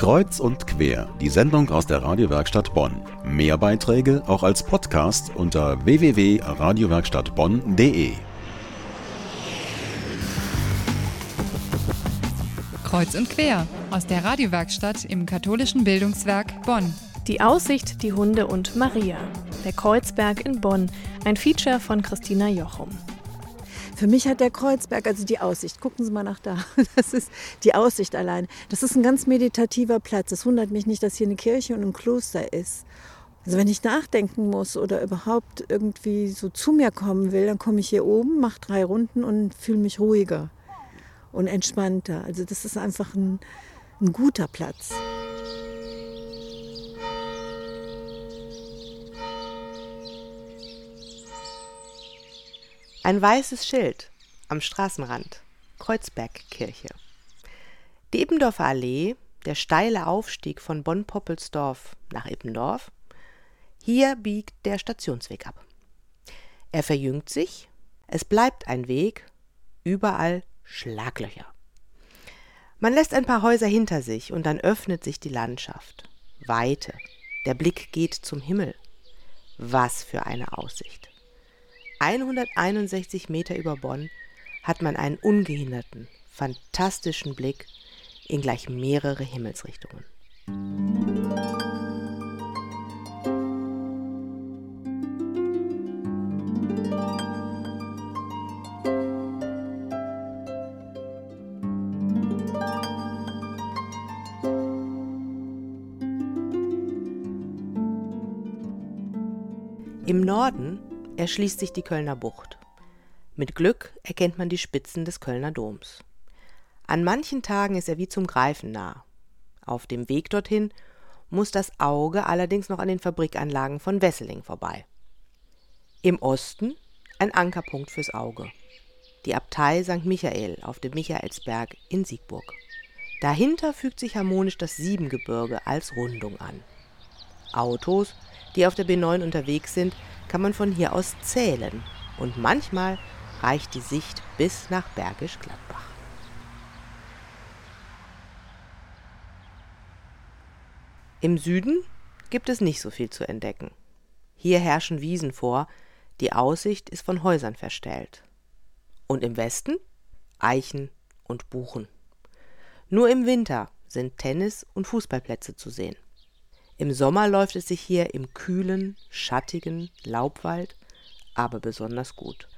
Kreuz und quer, die Sendung aus der Radiowerkstatt Bonn. Mehr Beiträge auch als Podcast unter www.radiowerkstattbonn.de. Kreuz und quer aus der Radiowerkstatt im katholischen Bildungswerk Bonn. Die Aussicht, die Hunde und Maria. Der Kreuzberg in Bonn. Ein Feature von Christina Jochum. Für mich hat der Kreuzberg, also die Aussicht, gucken Sie mal nach da, das ist die Aussicht allein. Das ist ein ganz meditativer Platz. Es wundert mich nicht, dass hier eine Kirche und ein Kloster ist. Also wenn ich nachdenken muss oder überhaupt irgendwie so zu mir kommen will, dann komme ich hier oben, mache drei Runden und fühle mich ruhiger und entspannter. Also das ist einfach ein, ein guter Platz. Ein weißes Schild am Straßenrand, Kreuzbergkirche. Die Eppendorfer Allee, der steile Aufstieg von Bonn-Poppelsdorf nach Eppendorf, hier biegt der Stationsweg ab. Er verjüngt sich, es bleibt ein Weg, überall Schlaglöcher. Man lässt ein paar Häuser hinter sich und dann öffnet sich die Landschaft. Weite, der Blick geht zum Himmel. Was für eine Aussicht. 161 Meter über Bonn hat man einen ungehinderten, fantastischen Blick in gleich mehrere Himmelsrichtungen. Im Norden erschließt sich die Kölner Bucht. Mit Glück erkennt man die Spitzen des Kölner Doms. An manchen Tagen ist er wie zum Greifen nah. Auf dem Weg dorthin muss das Auge allerdings noch an den Fabrikanlagen von Wesseling vorbei. Im Osten ein Ankerpunkt fürs Auge. Die Abtei St. Michael auf dem Michaelsberg in Siegburg. Dahinter fügt sich harmonisch das Siebengebirge als Rundung an. Autos, die auf der B9 unterwegs sind, kann man von hier aus zählen und manchmal reicht die Sicht bis nach Bergisch Gladbach. Im Süden gibt es nicht so viel zu entdecken. Hier herrschen Wiesen vor, die Aussicht ist von Häusern verstellt. Und im Westen Eichen und Buchen. Nur im Winter sind Tennis- und Fußballplätze zu sehen. Im Sommer läuft es sich hier im kühlen, schattigen Laubwald aber besonders gut.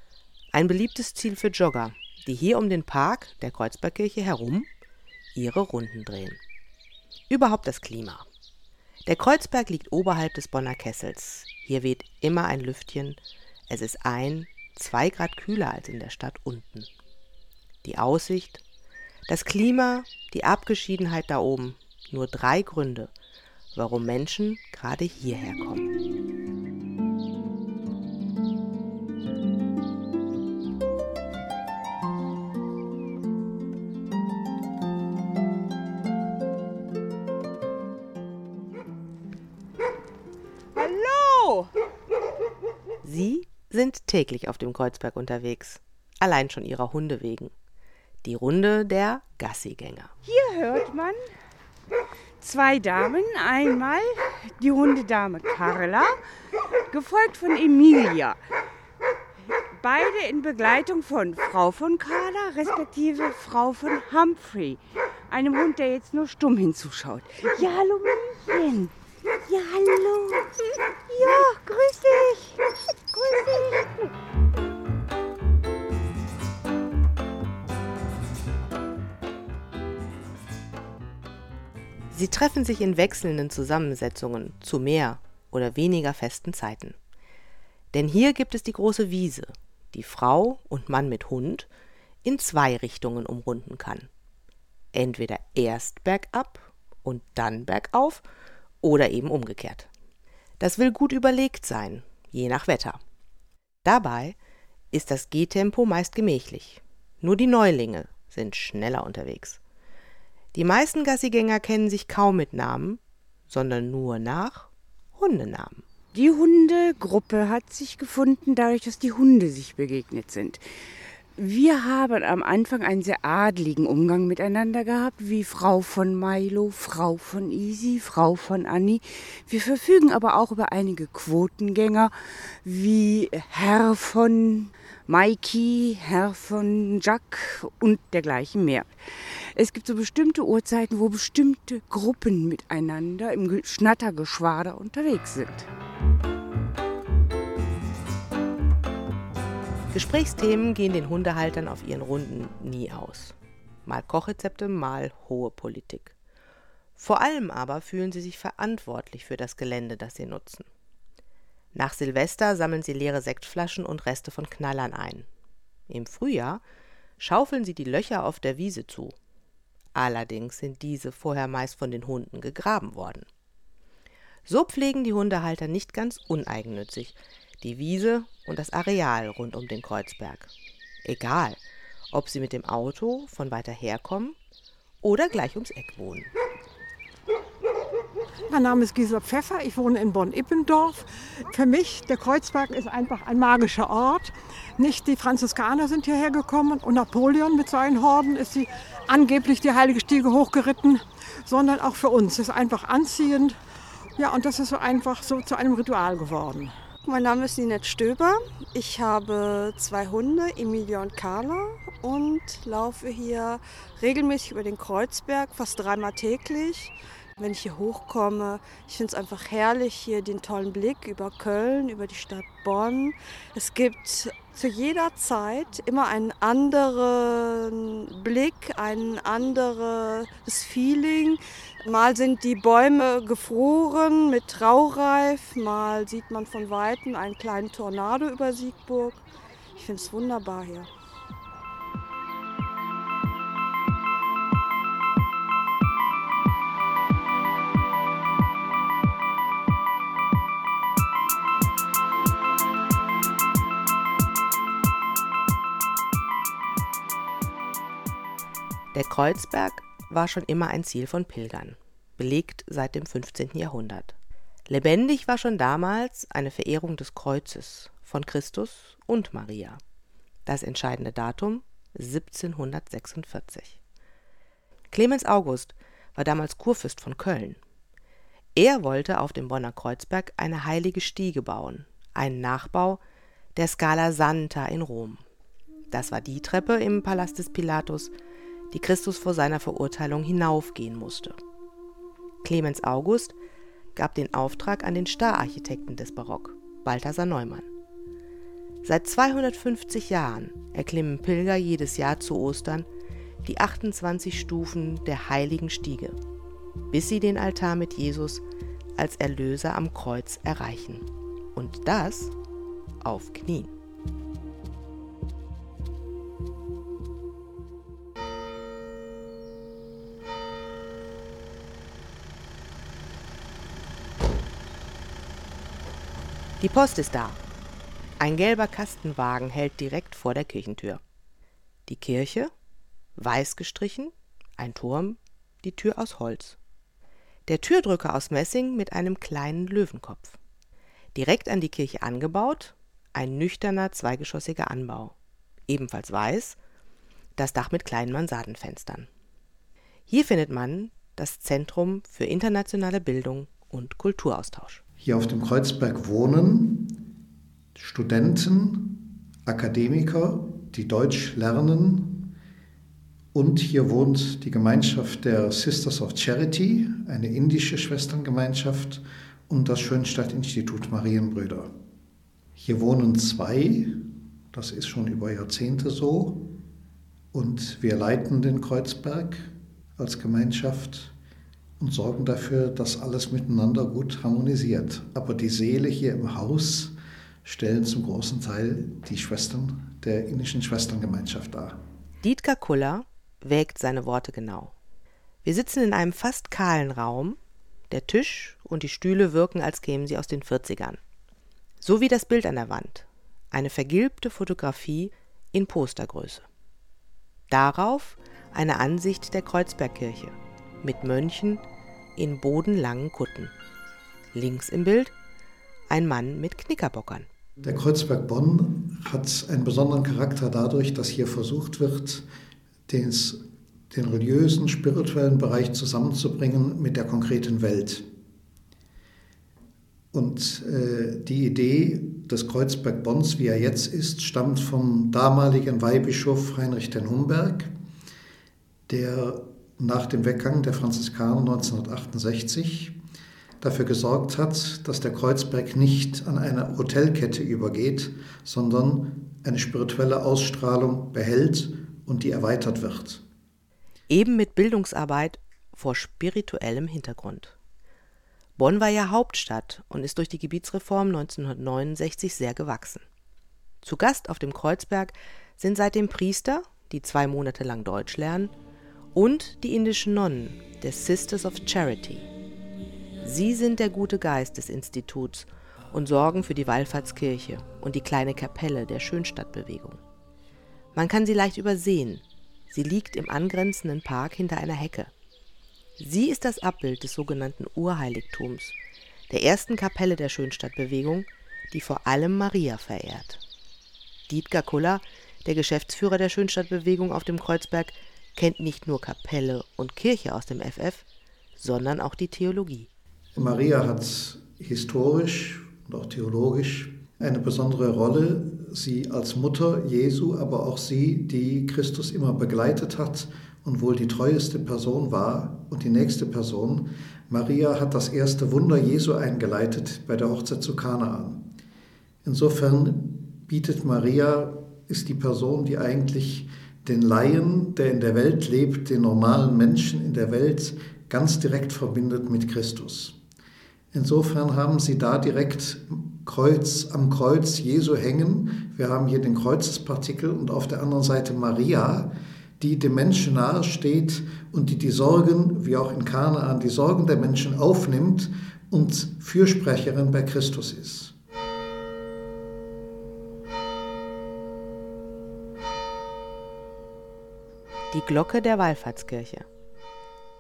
Ein beliebtes Ziel für Jogger, die hier um den Park der Kreuzbergkirche herum ihre Runden drehen. Überhaupt das Klima. Der Kreuzberg liegt oberhalb des Bonner Kessels. Hier weht immer ein Lüftchen. Es ist ein, zwei Grad kühler als in der Stadt unten. Die Aussicht, das Klima, die Abgeschiedenheit da oben. Nur drei Gründe, warum Menschen gerade hierher kommen. Hallo! Sie sind täglich auf dem Kreuzberg unterwegs, allein schon ihrer Hunde wegen. Die Runde der Gassigänger. Hier hört man zwei Damen. Einmal die Hundedame Carla, gefolgt von Emilia. Beide in Begleitung von Frau von Carla, respektive Frau von Humphrey. Einem Hund, der jetzt nur stumm hinzuschaut. Ja, hallo Mädchen. Ja, hallo. Ja, grüß dich. Grüß dich. Sie treffen sich in wechselnden Zusammensetzungen zu mehr oder weniger festen Zeiten. Denn hier gibt es die große Wiese, die Frau und Mann mit Hund in zwei Richtungen umrunden kann. Entweder erst bergab und dann bergauf oder eben umgekehrt. Das will gut überlegt sein, je nach Wetter. Dabei ist das Gehtempo meist gemächlich. Nur die Neulinge sind schneller unterwegs. Die meisten Gassigänger kennen sich kaum mit Namen, sondern nur nach Hundenamen. Die Hundegruppe hat sich gefunden, dadurch, dass die Hunde sich begegnet sind. Wir haben am Anfang einen sehr adligen Umgang miteinander gehabt, wie Frau von Milo, Frau von Isi, Frau von Anni. Wir verfügen aber auch über einige Quotengänger, wie Herr von Maiki, Herr von Jack und dergleichen mehr. Es gibt so bestimmte Uhrzeiten, wo bestimmte Gruppen miteinander im Schnattergeschwader unterwegs sind. Gesprächsthemen gehen den Hundehaltern auf ihren Runden nie aus. Mal Kochrezepte, mal hohe Politik. Vor allem aber fühlen sie sich verantwortlich für das Gelände, das sie nutzen. Nach Silvester sammeln sie leere Sektflaschen und Reste von Knallern ein. Im Frühjahr schaufeln sie die Löcher auf der Wiese zu. Allerdings sind diese vorher meist von den Hunden gegraben worden. So pflegen die Hundehalter nicht ganz uneigennützig die Wiese und das Areal rund um den Kreuzberg. Egal, ob sie mit dem Auto von weiter herkommen oder gleich ums Eck wohnen. Mein Name ist Gisela Pfeffer, ich wohne in Bonn-Ippendorf. Für mich, der Kreuzberg ist einfach ein magischer Ort. Nicht die Franziskaner sind hierher gekommen und Napoleon mit seinen Horden ist sie angeblich die Heilige Stiege hochgeritten, sondern auch für uns. Es ist einfach anziehend. Ja, und das ist so einfach so zu einem Ritual geworden. Mein Name ist Ninette Stöber. Ich habe zwei Hunde, Emilia und Carla, und laufe hier regelmäßig über den Kreuzberg, fast dreimal täglich. Wenn ich hier hochkomme, ich finde es einfach herrlich, hier den tollen Blick über Köln, über die Stadt Bonn. Es gibt zu jeder Zeit immer einen anderen Blick, ein anderes Feeling. Mal sind die Bäume gefroren mit Traureif, mal sieht man von Weitem einen kleinen Tornado über Siegburg. Ich finde es wunderbar hier. Der Kreuzberg war schon immer ein Ziel von Pilgern, belegt seit dem 15. Jahrhundert. Lebendig war schon damals eine Verehrung des Kreuzes von Christus und Maria. Das entscheidende Datum 1746. Clemens August war damals Kurfürst von Köln. Er wollte auf dem Bonner Kreuzberg eine heilige Stiege bauen, einen Nachbau der Scala Santa in Rom. Das war die Treppe im Palast des Pilatus, die Christus vor seiner Verurteilung hinaufgehen musste. Clemens August gab den Auftrag an den Stararchitekten des Barock, Balthasar Neumann. Seit 250 Jahren erklimmen Pilger jedes Jahr zu Ostern die 28 Stufen der heiligen Stiege, bis sie den Altar mit Jesus als Erlöser am Kreuz erreichen. Und das auf Knien. Die Post ist da. Ein gelber Kastenwagen hält direkt vor der Kirchentür. Die Kirche, weiß gestrichen, ein Turm, die Tür aus Holz. Der Türdrücker aus Messing mit einem kleinen Löwenkopf. Direkt an die Kirche angebaut, ein nüchterner zweigeschossiger Anbau. Ebenfalls weiß, das Dach mit kleinen Mansardenfenstern. Hier findet man das Zentrum für internationale Bildung und Kulturaustausch. Hier auf dem Kreuzberg wohnen Studenten, Akademiker, die Deutsch lernen. Und hier wohnt die Gemeinschaft der Sisters of Charity, eine indische Schwesterngemeinschaft, und das Schönstadt-Institut Marienbrüder. Hier wohnen zwei, das ist schon über Jahrzehnte so, und wir leiten den Kreuzberg als Gemeinschaft und sorgen dafür, dass alles miteinander gut harmonisiert. Aber die Seele hier im Haus stellen zum großen Teil die Schwestern der indischen Schwesterngemeinschaft dar. Dietger Kuller wägt seine Worte genau. Wir sitzen in einem fast kahlen Raum. Der Tisch und die Stühle wirken, als kämen sie aus den 40ern. So wie das Bild an der Wand. Eine vergilbte Fotografie in Postergröße. Darauf eine Ansicht der Kreuzbergkirche mit Mönchen in bodenlangen Kutten. Links im Bild ein Mann mit Knickerbockern. Der Kreuzberg Bonn hat einen besonderen Charakter dadurch, dass hier versucht wird, den, den religiösen, spirituellen Bereich zusammenzubringen mit der konkreten Welt. Und äh, die Idee des Kreuzberg-Bonns, wie er jetzt ist, stammt vom damaligen Weihbischof Heinrich den Humberg, der nach dem Weggang der Franziskaner 1968 dafür gesorgt hat, dass der Kreuzberg nicht an eine Hotelkette übergeht, sondern eine spirituelle Ausstrahlung behält und die erweitert wird. Eben mit Bildungsarbeit vor spirituellem Hintergrund. Bonn war ja Hauptstadt und ist durch die Gebietsreform 1969 sehr gewachsen. Zu Gast auf dem Kreuzberg sind seitdem Priester, die zwei Monate lang Deutsch lernen, und die indischen Nonnen der Sisters of Charity. Sie sind der gute Geist des Instituts und sorgen für die Wallfahrtskirche und die kleine Kapelle der Schönstadtbewegung. Man kann sie leicht übersehen. Sie liegt im angrenzenden Park hinter einer Hecke. Sie ist das Abbild des sogenannten Urheiligtums, der ersten Kapelle der Schönstadtbewegung, die vor allem Maria verehrt. Dietger Kuller, der Geschäftsführer der Schönstadtbewegung auf dem Kreuzberg, kennt nicht nur Kapelle und Kirche aus dem FF, sondern auch die Theologie. Maria hat historisch und auch theologisch eine besondere Rolle. Sie als Mutter Jesu, aber auch sie, die Christus immer begleitet hat und wohl die treueste Person war und die nächste Person. Maria hat das erste Wunder Jesu eingeleitet bei der Hochzeit zu Kanaan. Insofern bietet Maria, ist die Person, die eigentlich den Laien, der in der Welt lebt, den normalen Menschen in der Welt ganz direkt verbindet mit Christus. Insofern haben sie da direkt Kreuz, am Kreuz Jesu hängen. Wir haben hier den Kreuzespartikel und auf der anderen Seite Maria, die dem Menschen nahe steht und die die Sorgen, wie auch in Kanaan, die Sorgen der Menschen aufnimmt und Fürsprecherin bei Christus ist. Die Glocke der Wallfahrtskirche.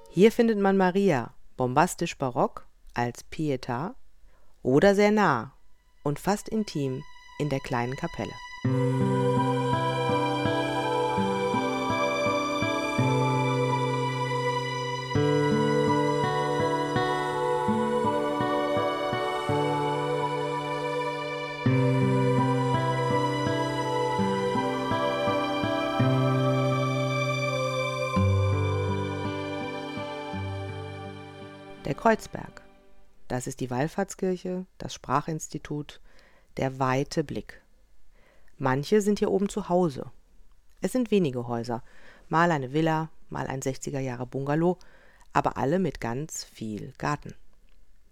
Hier findet man Maria, bombastisch barock, als Pietà oder sehr nah und fast intim in der kleinen Kapelle. Der Kreuzberg. Das ist die Wallfahrtskirche, das Sprachinstitut, der weite Blick. Manche sind hier oben zu Hause. Es sind wenige Häuser, mal eine Villa, mal ein 60er Jahre Bungalow, aber alle mit ganz viel Garten.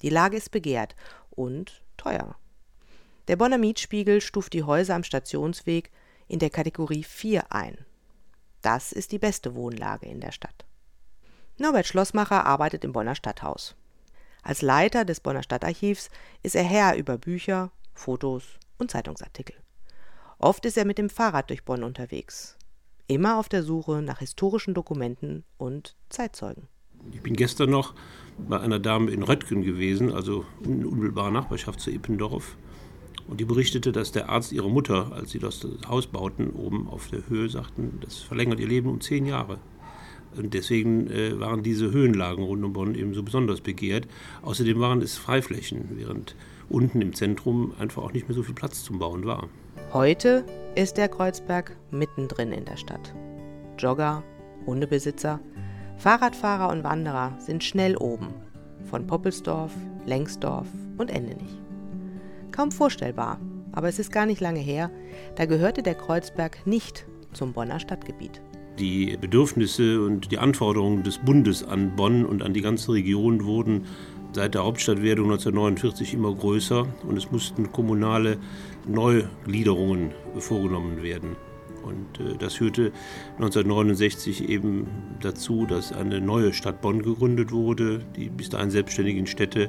Die Lage ist begehrt und teuer. Der Bonner Mietspiegel stuft die Häuser am Stationsweg in der Kategorie 4 ein. Das ist die beste Wohnlage in der Stadt. Norbert Schlossmacher arbeitet im Bonner Stadthaus. Als Leiter des Bonner Stadtarchivs ist er Herr über Bücher, Fotos und Zeitungsartikel. Oft ist er mit dem Fahrrad durch Bonn unterwegs, immer auf der Suche nach historischen Dokumenten und Zeitzeugen. Ich bin gestern noch bei einer Dame in Röttgen gewesen, also in unmittelbarer Nachbarschaft zu Ippendorf. Und die berichtete, dass der Arzt ihrer Mutter, als sie das Haus bauten, oben auf der Höhe sagten, das verlängert ihr Leben um zehn Jahre. Und deswegen äh, waren diese Höhenlagen rund um Bonn eben so besonders begehrt. Außerdem waren es Freiflächen, während unten im Zentrum einfach auch nicht mehr so viel Platz zum Bauen war. Heute ist der Kreuzberg mittendrin in der Stadt. Jogger, Hundebesitzer, Fahrradfahrer und Wanderer sind schnell oben. Von Poppelsdorf, Lengsdorf und Endenich. Kaum vorstellbar, aber es ist gar nicht lange her, da gehörte der Kreuzberg nicht zum Bonner Stadtgebiet. Die Bedürfnisse und die Anforderungen des Bundes an Bonn und an die ganze Region wurden seit der Hauptstadtwerdung 1949 immer größer und es mussten kommunale Neugliederungen vorgenommen werden. Und äh, das führte 1969 eben dazu, dass eine neue Stadt Bonn gegründet wurde, die bis dahin selbstständigen Städte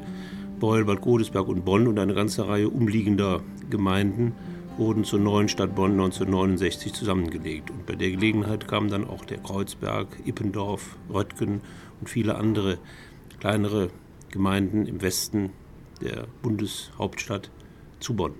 Beul, Bad Godesberg und Bonn und eine ganze Reihe umliegender Gemeinden wurden zur neuen Stadt Bonn 1969 zusammengelegt. Und bei der Gelegenheit kamen dann auch der Kreuzberg, Ippendorf, Röttgen und viele andere kleinere Gemeinden im Westen der Bundeshauptstadt zu Bonn.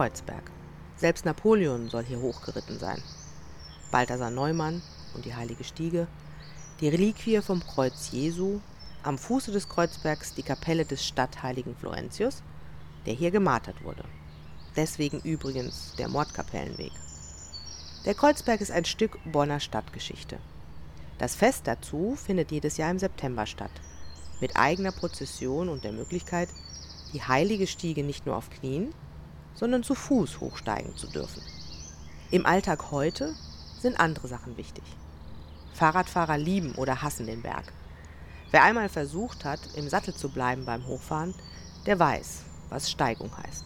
Kreuzberg. Selbst Napoleon soll hier hochgeritten sein. Balthasar Neumann und die Heilige Stiege, die Reliquie vom Kreuz Jesu, am Fuße des Kreuzbergs die Kapelle des Stadtheiligen Florentius, der hier gemartert wurde. Deswegen übrigens der Mordkapellenweg. Der Kreuzberg ist ein Stück Bonner Stadtgeschichte. Das Fest dazu findet jedes Jahr im September statt, mit eigener Prozession und der Möglichkeit, die heilige Stiege nicht nur auf Knien, sondern zu Fuß hochsteigen zu dürfen. Im Alltag heute sind andere Sachen wichtig. Fahrradfahrer lieben oder hassen den Berg. Wer einmal versucht hat, im Sattel zu bleiben beim Hochfahren, der weiß, was Steigung heißt.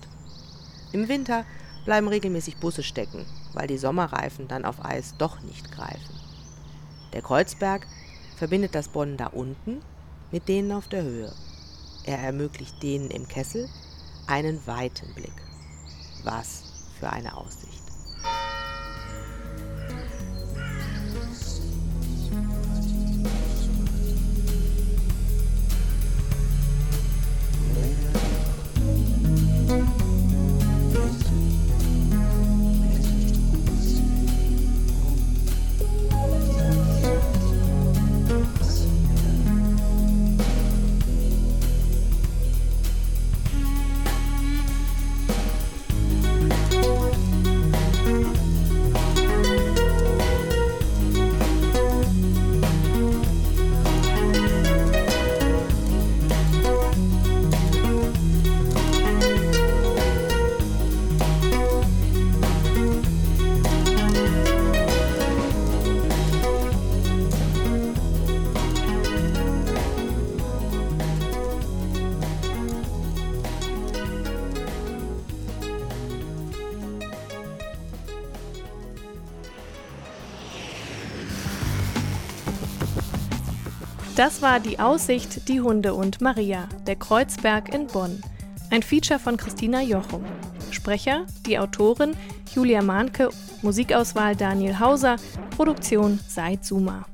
Im Winter bleiben regelmäßig Busse stecken, weil die Sommerreifen dann auf Eis doch nicht greifen. Der Kreuzberg verbindet das Bonn da unten mit denen auf der Höhe. Er ermöglicht denen im Kessel einen weiten Blick. Was für eine Aussicht. Das war die Aussicht, die Hunde und Maria, der Kreuzberg in Bonn. Ein Feature von Christina Jochum. Sprecher, die Autorin Julia Mahnke, Musikauswahl Daniel Hauser, Produktion Seid Suma.